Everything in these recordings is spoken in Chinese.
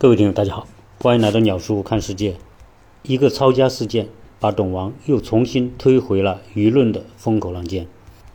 各位听友，大家好，欢迎来到鸟叔看世界。一个抄家事件，把董王又重新推回了舆论的风口浪尖。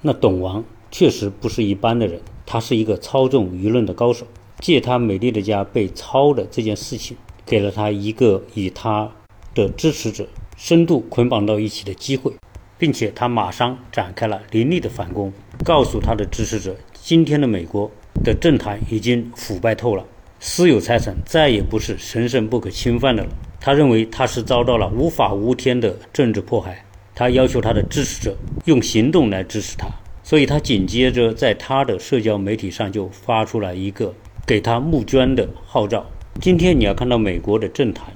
那董王确实不是一般的人，他是一个操纵舆论的高手。借他美丽的家被抄的这件事情，给了他一个与他的支持者深度捆绑到一起的机会，并且他马上展开了凌厉的反攻，告诉他的支持者，今天的美国的政坛已经腐败透了。私有财产再也不是神圣不可侵犯的了。他认为他是遭到了无法无天的政治迫害。他要求他的支持者用行动来支持他。所以，他紧接着在他的社交媒体上就发出了一个给他募捐的号召。今天你要看到美国的政坛，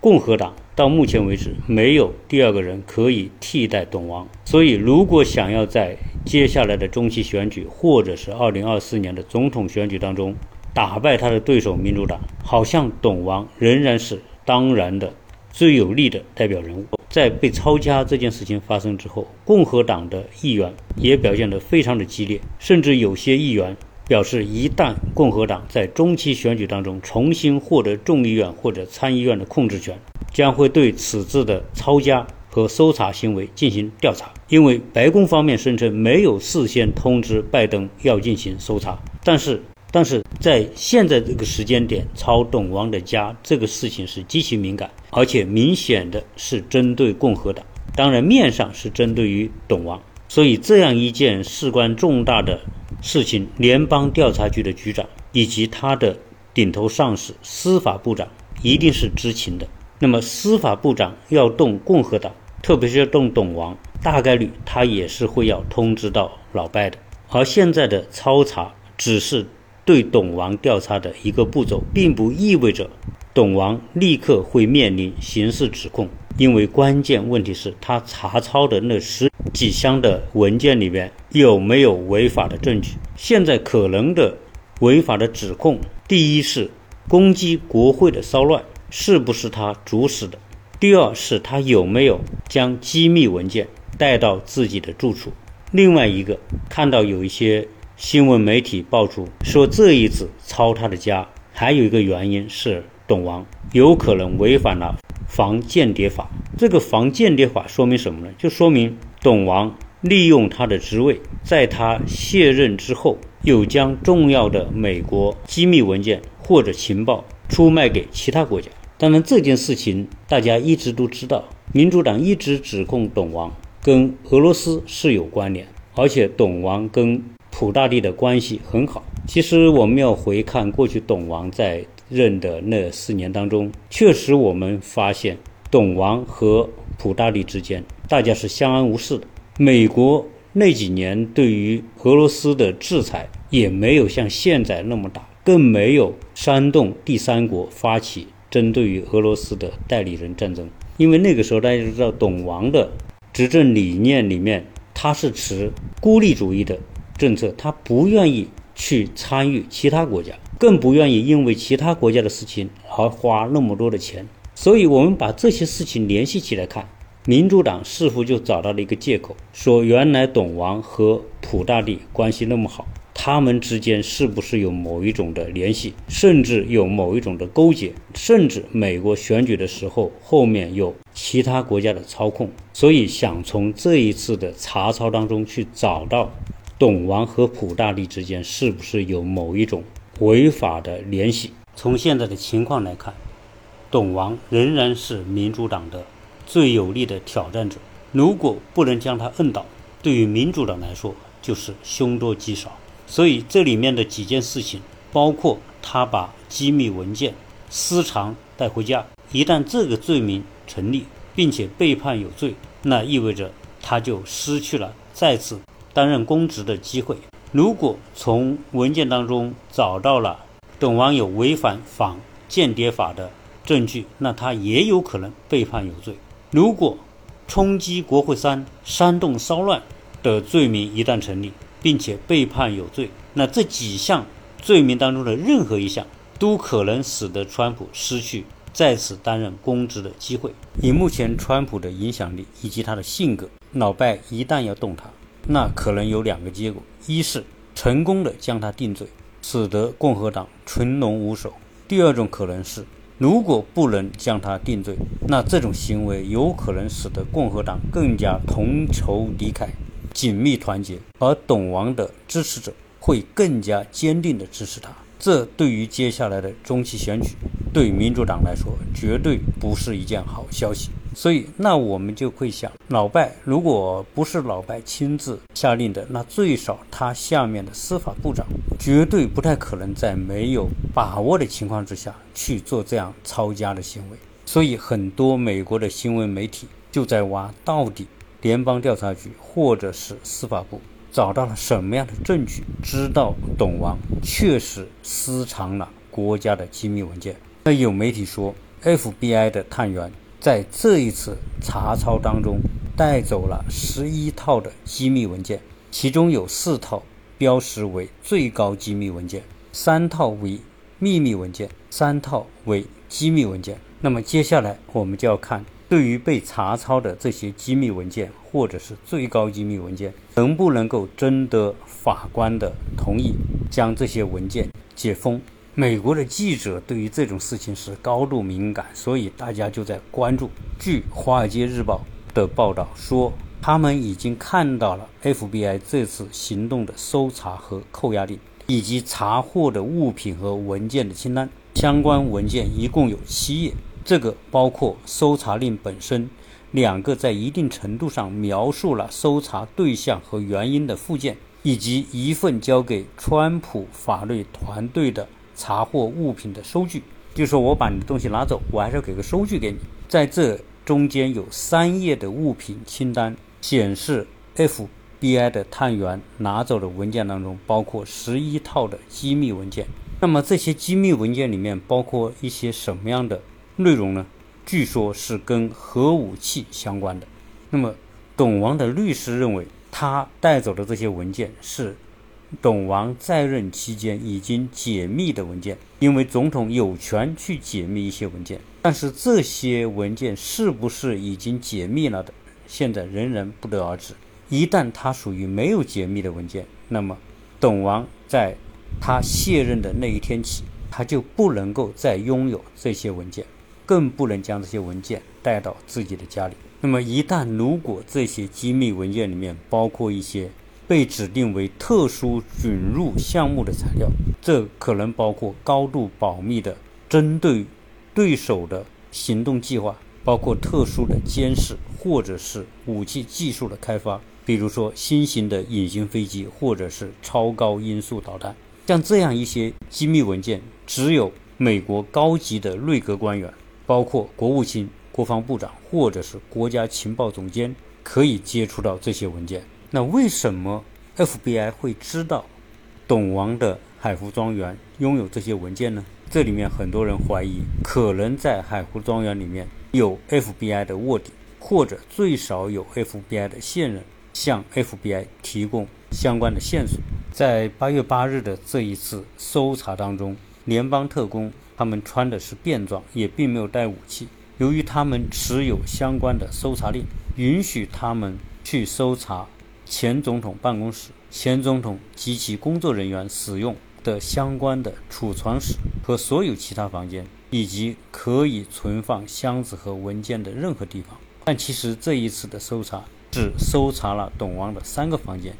共和党到目前为止没有第二个人可以替代董王。所以，如果想要在接下来的中期选举或者是二零二四年的总统选举当中，打败他的对手民主党，好像董王仍然是当然的最有力的代表人物。在被抄家这件事情发生之后，共和党的议员也表现得非常的激烈，甚至有些议员表示，一旦共和党在中期选举当中重新获得众议院或者参议院的控制权，将会对此次的抄家和搜查行为进行调查。因为白宫方面声称没有事先通知拜登要进行搜查，但是。但是在现在这个时间点抄董王的家这个事情是极其敏感，而且明显的是针对共和党，当然面上是针对于董王，所以这样一件事关重大的事情，联邦调查局的局长以及他的顶头上司司法部长一定是知情的。那么司法部长要动共和党，特别是要动董王，大概率他也是会要通知到老拜的。而现在的抄查只是。对董王调查的一个步骤，并不意味着董王立刻会面临刑事指控，因为关键问题是他查抄的那十几箱的文件里面有没有违法的证据。现在可能的违法的指控，第一是攻击国会的骚乱，是不是他主使的？第二是他有没有将机密文件带到自己的住处？另外一个看到有一些。新闻媒体爆出说，这一次抄他的家，还有一个原因是董王有可能违反了防间谍法。这个防间谍法说明什么呢？就说明董王利用他的职位，在他卸任之后，又将重要的美国机密文件或者情报出卖给其他国家。当然，这件事情大家一直都知道，民主党一直指控董王跟俄罗斯是有关联，而且董王跟普大帝的关系很好。其实我们要回看过去，董王在任的那四年当中，确实我们发现董王和普大帝之间，大家是相安无事的。美国那几年对于俄罗斯的制裁也没有像现在那么大，更没有煽动第三国发起针对于俄罗斯的代理人战争。因为那个时候大家都知道，董王的执政理念里面，他是持孤立主义的。政策，他不愿意去参与其他国家，更不愿意因为其他国家的事情而花那么多的钱。所以，我们把这些事情联系起来看，民主党似乎就找到了一个借口，说原来董王和普大帝关系那么好，他们之间是不是有某一种的联系，甚至有某一种的勾结，甚至美国选举的时候后面有其他国家的操控，所以想从这一次的查抄当中去找到。董王和普大帝之间是不是有某一种违法的联系？从现在的情况来看，董王仍然是民主党的最有力的挑战者。如果不能将他摁倒，对于民主党来说就是凶多吉少。所以这里面的几件事情，包括他把机密文件私藏带回家，一旦这个罪名成立，并且被判有罪，那意味着他就失去了再次。担任公职的机会。如果从文件当中找到了董王有违反反间谍法的证据，那他也有可能被判有罪。如果冲击国会山、煽动骚乱的罪名一旦成立，并且被判有罪，那这几项罪名当中的任何一项都可能使得川普失去再次担任公职的机会。以目前川普的影响力以及他的性格，老拜一旦要动他。那可能有两个结果：一是成功的将他定罪，使得共和党群龙无首；第二种可能是，如果不能将他定罪，那这种行为有可能使得共和党更加同仇敌忾、紧密团结，而董王的支持者会更加坚定地支持他。这对于接下来的中期选举，对民主党来说绝对不是一件好消息。所以，那我们就会想，老拜如果不是老拜亲自下令的，那最少他下面的司法部长绝对不太可能在没有把握的情况之下去做这样抄家的行为。所以，很多美国的新闻媒体就在挖，到底联邦调查局或者是司法部找到了什么样的证据，知道董王确实私藏了国家的机密文件。那有媒体说，FBI 的探员。在这一次查抄当中，带走了十一套的机密文件，其中有四套标识为最高机密文件，三套为秘密文件，三套为机密文件。那么接下来我们就要看，对于被查抄的这些机密文件或者是最高机密文件，能不能够征得法官的同意，将这些文件解封。美国的记者对于这种事情是高度敏感，所以大家就在关注。据《华尔街日报》的报道说，他们已经看到了 FBI 这次行动的搜查和扣押令，以及查获的物品和文件的清单。相关文件一共有七页，这个包括搜查令本身，两个在一定程度上描述了搜查对象和原因的附件，以及一份交给川普法律团队的。查获物品的收据，就是说我把你的东西拿走，我还是要给个收据给你。在这中间有三页的物品清单，显示 FBI 的探员拿走的文件当中包括十一套的机密文件。那么这些机密文件里面包括一些什么样的内容呢？据说是跟核武器相关的。那么董王的律师认为，他带走的这些文件是。董王在任期间已经解密的文件，因为总统有权去解密一些文件，但是这些文件是不是已经解密了的，现在仍然不得而知。一旦它属于没有解密的文件，那么董王在他卸任的那一天起，他就不能够再拥有这些文件，更不能将这些文件带到自己的家里。那么一旦如果这些机密文件里面包括一些，被指定为特殊准入项目的材料，这可能包括高度保密的针对对手的行动计划，包括特殊的监视或者是武器技术的开发，比如说新型的隐形飞机或者是超高音速导弹。像这样一些机密文件，只有美国高级的内阁官员，包括国务卿、国防部长或者是国家情报总监，可以接触到这些文件。那为什么 FBI 会知道董王的海湖庄园拥有这些文件呢？这里面很多人怀疑，可能在海湖庄园里面有 FBI 的卧底，或者最少有 FBI 的线人向 FBI 提供相关的线索。在八月八日的这一次搜查当中，联邦特工他们穿的是便装，也并没有带武器。由于他们持有相关的搜查令，允许他们去搜查。前总统办公室、前总统及其工作人员使用的相关的储藏室和所有其他房间，以及可以存放箱子和文件的任何地方。但其实这一次的搜查只搜查了董王的三个房间，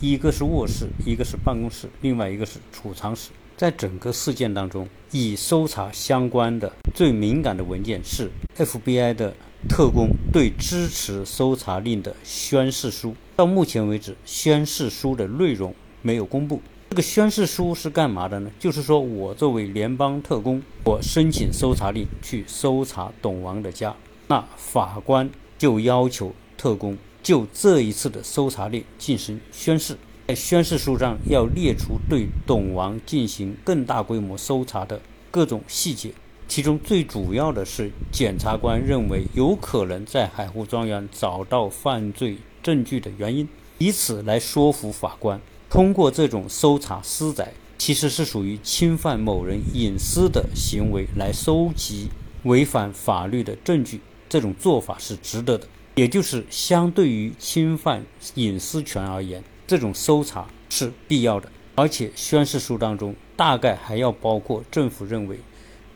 一个是卧室，一个是办公室，另外一个是储藏室。在整个事件当中，以搜查相关的最敏感的文件是 FBI 的特工对支持搜查令的宣誓书。到目前为止，宣誓书的内容没有公布。这个宣誓书是干嘛的呢？就是说我作为联邦特工，我申请搜查令去搜查董王的家，那法官就要求特工就这一次的搜查令进行宣誓，在宣誓书上要列出对董王进行更大规模搜查的各种细节，其中最主要的是检察官认为有可能在海湖庄园找到犯罪。证据的原因，以此来说服法官，通过这种搜查私宅，其实是属于侵犯某人隐私的行为，来收集违反法律的证据，这种做法是值得的。也就是相对于侵犯隐私权而言，这种搜查是必要的。而且宣誓书当中大概还要包括政府认为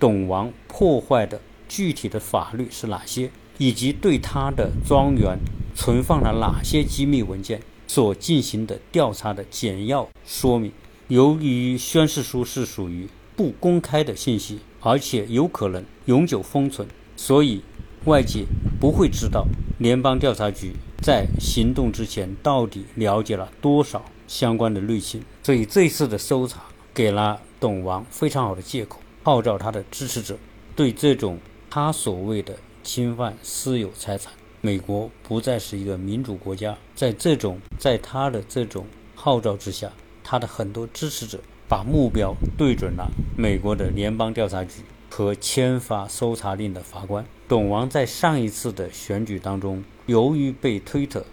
董王破坏的具体的法律是哪些，以及对他的庄园存放了哪些机密文件所进行的调查的简要说明。由于宣誓书是属于不公开的信息，而且有可能永久封存，所以外界不会知道联邦调查局在行动之前到底了解了多少相关的内情。所以这次的搜查给了董王非常好的借口，号召他的支持者对这种他所谓的侵犯私有财产。美国不再是一个民主国家，在这种在他的这种号召之下。他的很多支持者把目标对准了美国的联邦调查局和签发搜查令的法官。董王在上一次的选举当中，由于被推特、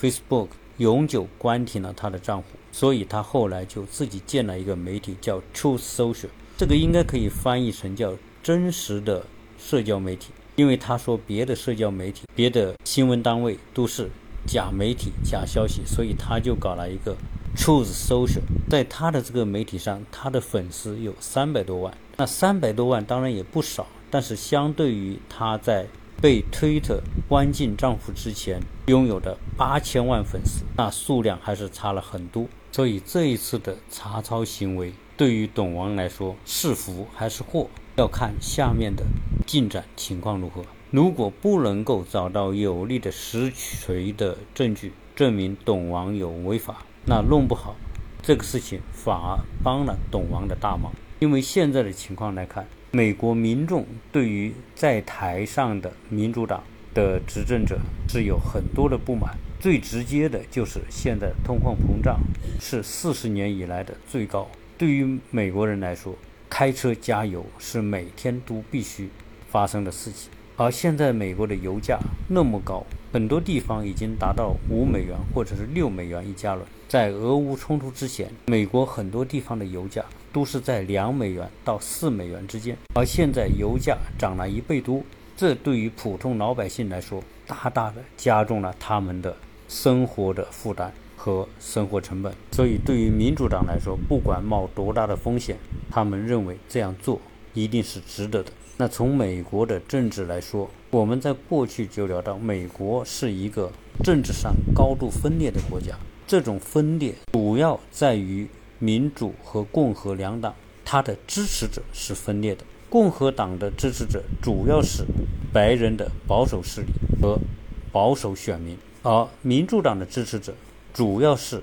Facebook 永久关停了他的账户，所以他后来就自己建了一个媒体，叫 Truth Social。这个应该可以翻译成叫真实的社交媒体，因为他说别的社交媒体、别的新闻单位都是假媒体、假消息，所以他就搞了一个。Truth Social 在他的这个媒体上，他的粉丝有三百多万。那三百多万当然也不少，但是相对于他在被推特关禁账户之前拥有的八千万粉丝，那数量还是差了很多。所以这一次的查抄行为对于董王来说是福还是祸，要看下面的进展情况如何。如果不能够找到有力的实锤的证据证明董王有违法，那弄不好，这个事情反而帮了董王的大忙。因为现在的情况来看，美国民众对于在台上的民主党的执政者是有很多的不满。最直接的就是现在通货膨胀是四十年以来的最高。对于美国人来说，开车加油是每天都必须发生的事情。而现在美国的油价那么高，很多地方已经达到五美元或者是六美元一加仑。在俄乌冲突之前，美国很多地方的油价都是在两美元到四美元之间，而现在油价涨了一倍多，这对于普通老百姓来说，大大的加重了他们的生活的负担和生活成本。所以，对于民主党来说，不管冒多大的风险，他们认为这样做一定是值得的。那从美国的政治来说，我们在过去就聊到，美国是一个政治上高度分裂的国家。这种分裂主要在于民主和共和两党，它的支持者是分裂的。共和党的支持者主要是白人的保守势力和保守选民，而民主党的支持者主要是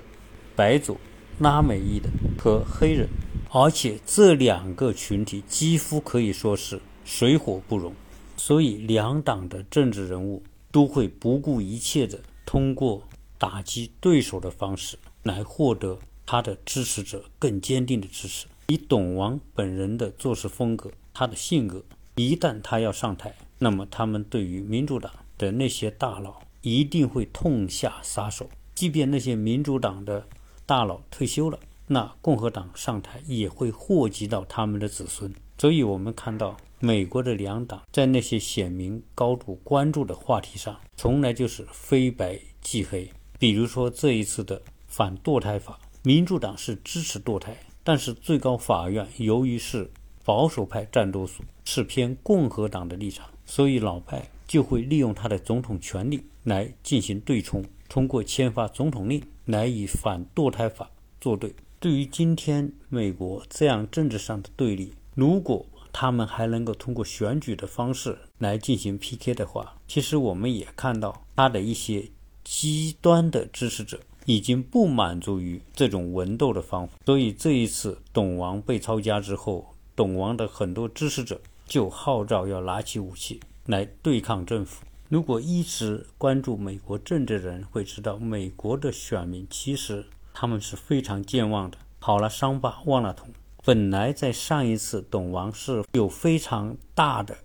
白左、拉美裔的和黑人，而且这两个群体几乎可以说是水火不容。所以，两党的政治人物都会不顾一切的通过。打击对手的方式来获得他的支持者更坚定的支持。以董王本人的做事风格，他的性格，一旦他要上台，那么他们对于民主党的那些大佬一定会痛下杀手。即便那些民主党的大佬退休了，那共和党上台也会祸及到他们的子孙。所以，我们看到美国的两党在那些选民高度关注的话题上，从来就是非白即黑。比如说这一次的反堕胎法，民主党是支持堕胎，但是最高法院由于是保守派占多数，是偏共和党的立场，所以老派就会利用他的总统权力来进行对冲，通过签发总统令来以反堕胎法作对。对于今天美国这样政治上的对立，如果他们还能够通过选举的方式来进行 PK 的话，其实我们也看到他的一些。极端的支持者已经不满足于这种文斗的方法，所以这一次董王被抄家之后，董王的很多支持者就号召要拿起武器来对抗政府。如果一直关注美国政治的人会知道，美国的选民其实他们是非常健忘的，好了伤疤忘了痛。本来在上一次董王是有非常大的。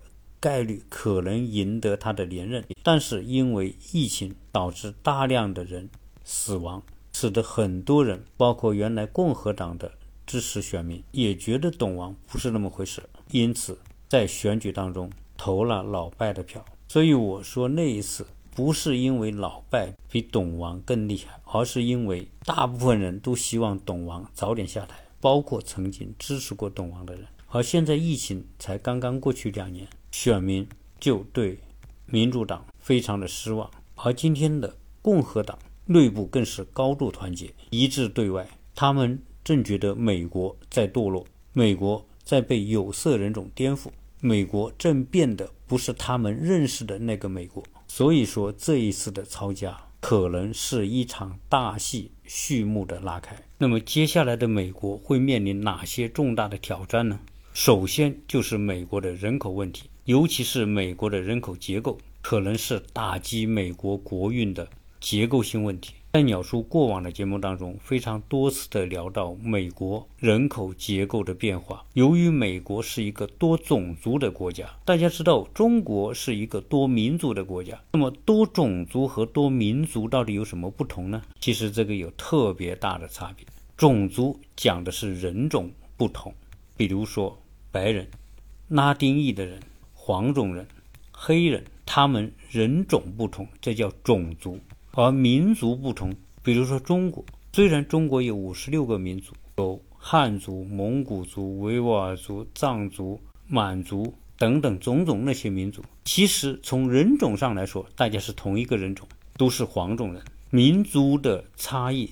概率可能赢得他的连任，但是因为疫情导致大量的人死亡，使得很多人，包括原来共和党的支持选民，也觉得董王不是那么回事，因此在选举当中投了老拜的票。所以我说那一次不是因为老拜比董王更厉害，而是因为大部分人都希望董王早点下台，包括曾经支持过董王的人。而现在疫情才刚刚过去两年，选民就对民主党非常的失望，而今天的共和党内部更是高度团结一致对外，他们正觉得美国在堕落，美国在被有色人种颠覆，美国正变得不是他们认识的那个美国。所以说，这一次的抄家可能是一场大戏序幕的拉开。那么，接下来的美国会面临哪些重大的挑战呢？首先就是美国的人口问题，尤其是美国的人口结构，可能是打击美国国运的结构性问题。在鸟叔过往的节目当中，非常多次的聊到美国人口结构的变化。由于美国是一个多种族的国家，大家知道中国是一个多民族的国家。那么多种族和多民族到底有什么不同呢？其实这个有特别大的差别。种族讲的是人种不同，比如说白人、拉丁裔的人、黄种人、黑人，他们人种不同，这叫种族。而民族不同，比如说中国，虽然中国有五十六个民族，有汉族、蒙古族、维吾尔族、藏族、满族等等种种那些民族，其实从人种上来说，大家是同一个人种，都是黄种人。民族的差异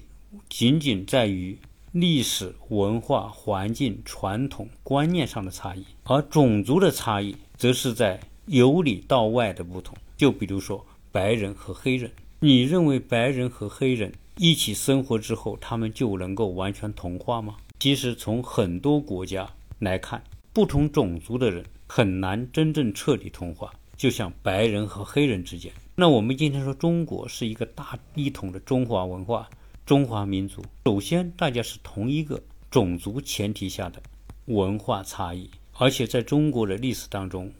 仅仅在于历史文化环境传统观念上的差异，而种族的差异则是在由里到外的不同。就比如说白人和黑人。你认为白人和黑人一起生活之后，他们就能够完全同化吗？其实从很多国家来看，不同种族的人很难真正彻底同化。就像白人和黑人之间，那我们今天说中国是一个大一统的中华文化、中华民族，首先大家是同一个种族前提下的文化差异，而且在中国的历史当中，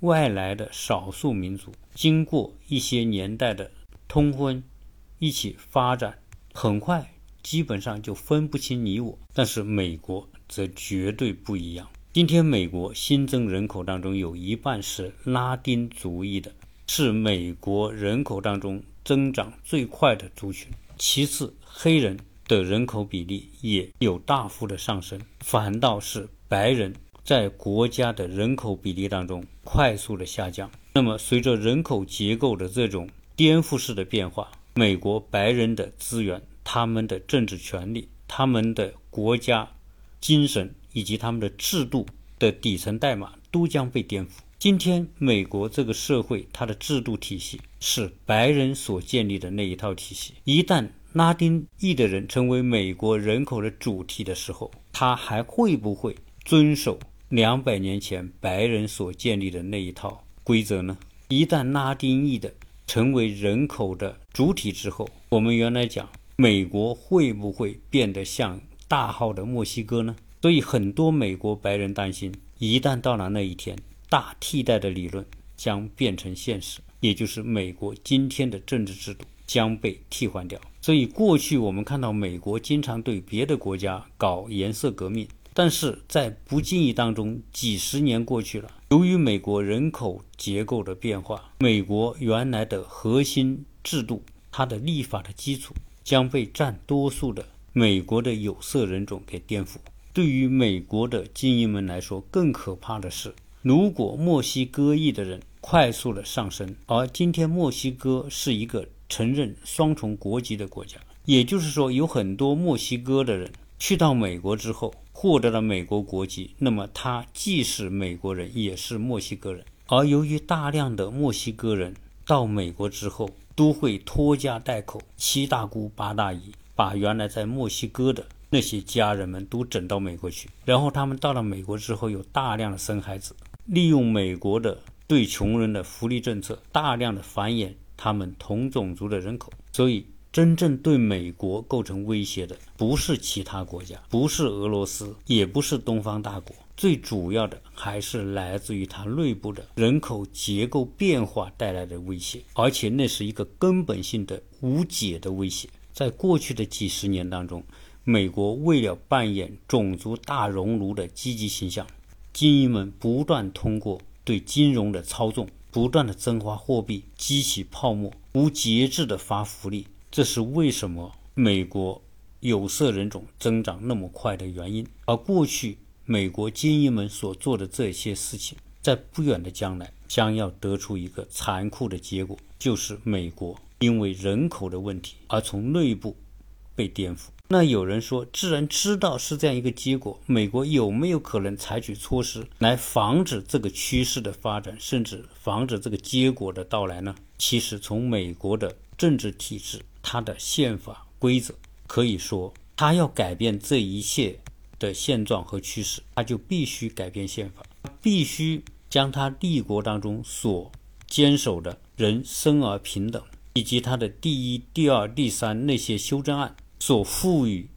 外来的少数民族经过一些年代的。通婚，一起发展，很快基本上就分不清你我。但是美国则绝对不一样。今天美国新增人口当中有一半是拉丁族裔的，是美国人口当中增长最快的族群。其次，黑人的人口比例也有大幅的上升，反倒是白人在国家的人口比例当中快速的下降。那么，随着人口结构的这种颠覆式的变化，美国白人的资源、他们的政治权利、他们的国家精神以及他们的制度的底层代码都将被颠覆。今天，美国这个社会，它的制度体系是白人所建立的那一套体系。一旦拉丁裔的人成为美国人口的主体的时候，他还会不会遵守两百年前白人所建立的那一套规则呢？一旦拉丁裔的成为人口的主体之后，我们原来讲美国会不会变得像大号的墨西哥呢？所以很多美国白人担心，一旦到了那一天，大替代的理论将变成现实，也就是美国今天的政治制度将被替换掉。所以过去我们看到美国经常对别的国家搞颜色革命。但是在不经意当中，几十年过去了。由于美国人口结构的变化，美国原来的核心制度，它的立法的基础将被占多数的美国的有色人种给颠覆。对于美国的精英们来说，更可怕的是，如果墨西哥裔的人快速的上升，而今天墨西哥是一个承认双重国籍的国家，也就是说，有很多墨西哥的人去到美国之后。获得了美国国籍，那么他既是美国人，也是墨西哥人。而由于大量的墨西哥人到美国之后，都会拖家带口，七大姑八大姨，把原来在墨西哥的那些家人们都整到美国去。然后他们到了美国之后，有大量的生孩子，利用美国的对穷人的福利政策，大量的繁衍他们同种族的人口。所以。真正对美国构成威胁的，不是其他国家，不是俄罗斯，也不是东方大国，最主要的还是来自于它内部的人口结构变化带来的威胁，而且那是一个根本性的无解的威胁。在过去的几十年当中，美国为了扮演种族大熔炉的积极形象，精英们不断通过对金融的操纵，不断的增发货币，激起泡沫，无节制的发福利。这是为什么美国有色人种增长那么快的原因。而过去美国精英们所做的这些事情，在不远的将来将要得出一个残酷的结果，就是美国因为人口的问题而从内部被颠覆。那有人说，既然知道是这样一个结果，美国有没有可能采取措施来防止这个趋势的发展，甚至防止这个结果的到来呢？其实，从美国的政治体制、它的宪法规则，可以说，它要改变这一切的现状和趋势，它就必须改变宪法，必须将它立国当中所坚守的人生而平等，以及他的第一、第二、第三那些修正案。所赋予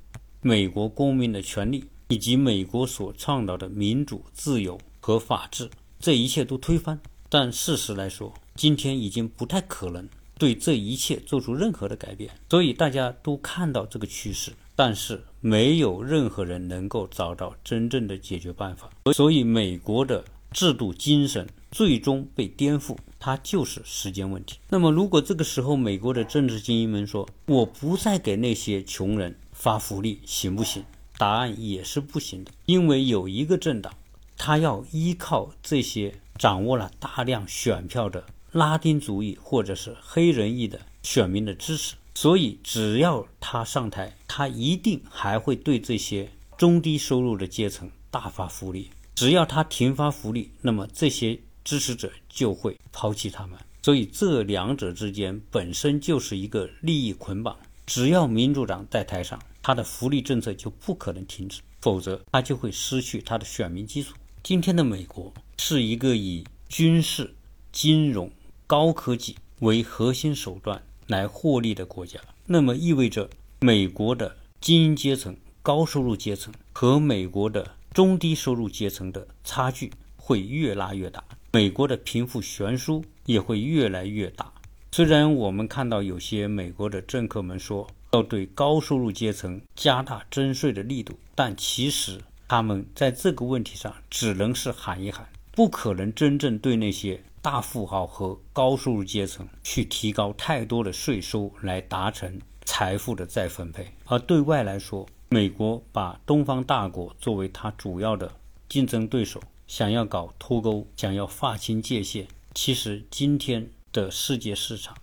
美国公民的权利，以及美国所倡导的民主、自由和法治，这一切都推翻。但事实来说，今天已经不太可能对这一切做出任何的改变。所以大家都看到这个趋势，但是没有任何人能够找到真正的解决办法。所以美国的制度精神最终被颠覆。它就是时间问题。那么，如果这个时候美国的政治精英们说我不再给那些穷人发福利，行不行？答案也是不行的，因为有一个政党，他要依靠这些掌握了大量选票的拉丁主义或者是黑人裔的选民的支持，所以只要他上台，他一定还会对这些中低收入的阶层大发福利。只要他停发福利，那么这些。支持者就会抛弃他们，所以这两者之间本身就是一个利益捆绑。只要民主党在台上，他的福利政策就不可能停止，否则他就会失去他的选民基础。今天的美国是一个以军事、金融、高科技为核心手段来获利的国家，那么意味着美国的精英阶层、高收入阶层和美国的中低收入阶层的差距会越拉越大。美国的贫富悬殊也会越来越大。虽然我们看到有些美国的政客们说要对高收入阶层加大征税的力度，但其实他们在这个问题上只能是喊一喊，不可能真正对那些大富豪和高收入阶层去提高太多的税收来达成财富的再分配。而对外来说，美国把东方大国作为它主要的竞争对手。想要搞脱钩，想要划清界限，其实今天的世界市场，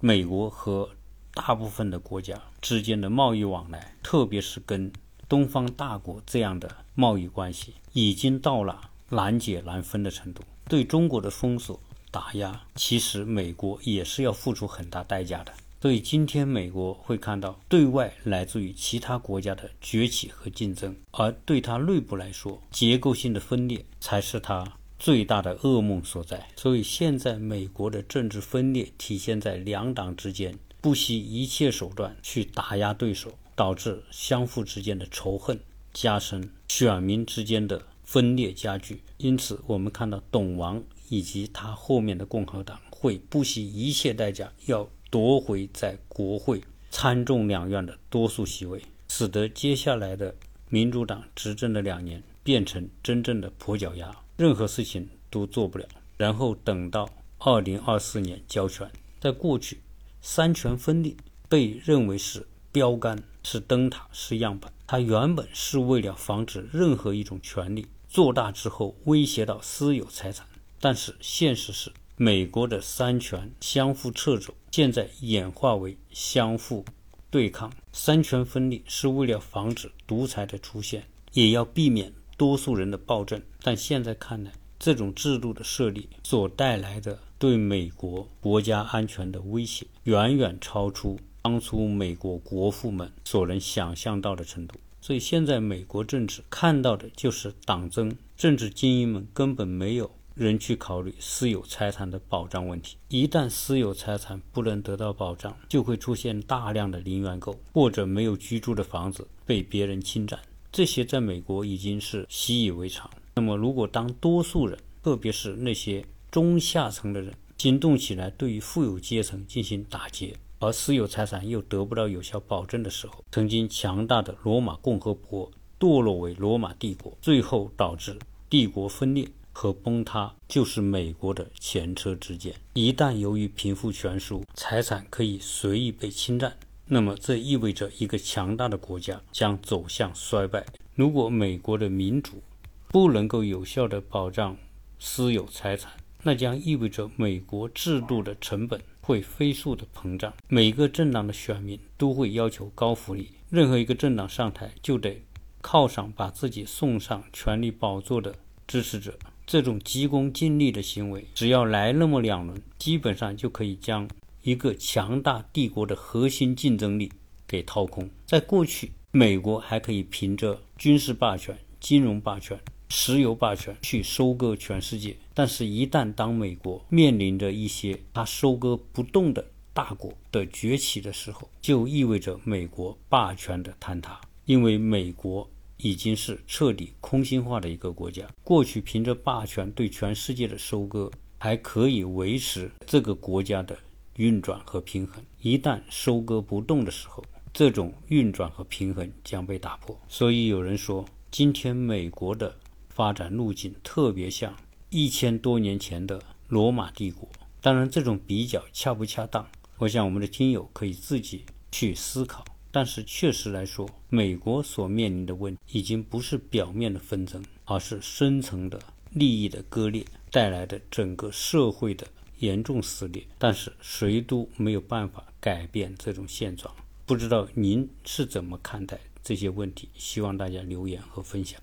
美国和大部分的国家之间的贸易往来，特别是跟东方大国这样的贸易关系，已经到了难解难分的程度。对中国的封锁打压，其实美国也是要付出很大代价的。所以今天美国会看到对外来自于其他国家的崛起和竞争，而对它内部来说，结构性的分裂才是它最大的噩梦所在。所以现在美国的政治分裂体现在两党之间不惜一切手段去打压对手，导致相互之间的仇恨加深，选民之间的分裂加剧。因此，我们看到董王以及他后面的共和党会不惜一切代价要。夺回在国会参众两院的多数席位，使得接下来的民主党执政的两年变成真正的跛脚鸭，任何事情都做不了。然后等到二零二四年交权，在过去，三权分立被认为是标杆、是灯塔、是样板。它原本是为了防止任何一种权利做大之后威胁到私有财产，但是现实是。美国的三权相互掣肘，现在演化为相互对抗。三权分立是为了防止独裁的出现，也要避免多数人的暴政。但现在看来，这种制度的设立所带来的对美国国家安全的威胁，远远超出当初美国国父们所能想象到的程度。所以，现在美国政治看到的就是党争，政治精英们根本没有。人去考虑私有财产的保障问题，一旦私有财产不能得到保障，就会出现大量的零元购或者没有居住的房子被别人侵占，这些在美国已经是习以为常。那么，如果当多数人，特别是那些中下层的人行动起来，对于富有阶层进行打劫，而私有财产又得不到有效保证的时候，曾经强大的罗马共和国堕落为罗马帝国，最后导致帝国分裂。和崩塌就是美国的前车之鉴。一旦由于贫富悬殊，财产可以随意被侵占，那么这意味着一个强大的国家将走向衰败。如果美国的民主不能够有效地保障私有财产，那将意味着美国制度的成本会飞速的膨胀。每个政党的选民都会要求高福利，任何一个政党上台就得靠上把自己送上权力宝座的支持者。这种急功近利的行为，只要来那么两轮，基本上就可以将一个强大帝国的核心竞争力给掏空。在过去，美国还可以凭着军事霸权、金融霸权、石油霸权去收割全世界，但是，一旦当美国面临着一些它收割不动的大国的崛起的时候，就意味着美国霸权的坍塌，因为美国。已经是彻底空心化的一个国家。过去凭着霸权对全世界的收割，还可以维持这个国家的运转和平衡。一旦收割不动的时候，这种运转和平衡将被打破。所以有人说，今天美国的发展路径特别像一千多年前的罗马帝国。当然，这种比较恰不恰当，我想我们的听友可以自己去思考。但是确实来说，美国所面临的问题已经不是表面的纷争，而是深层的利益的割裂带来的整个社会的严重撕裂。但是谁都没有办法改变这种现状。不知道您是怎么看待这些问题？希望大家留言和分享。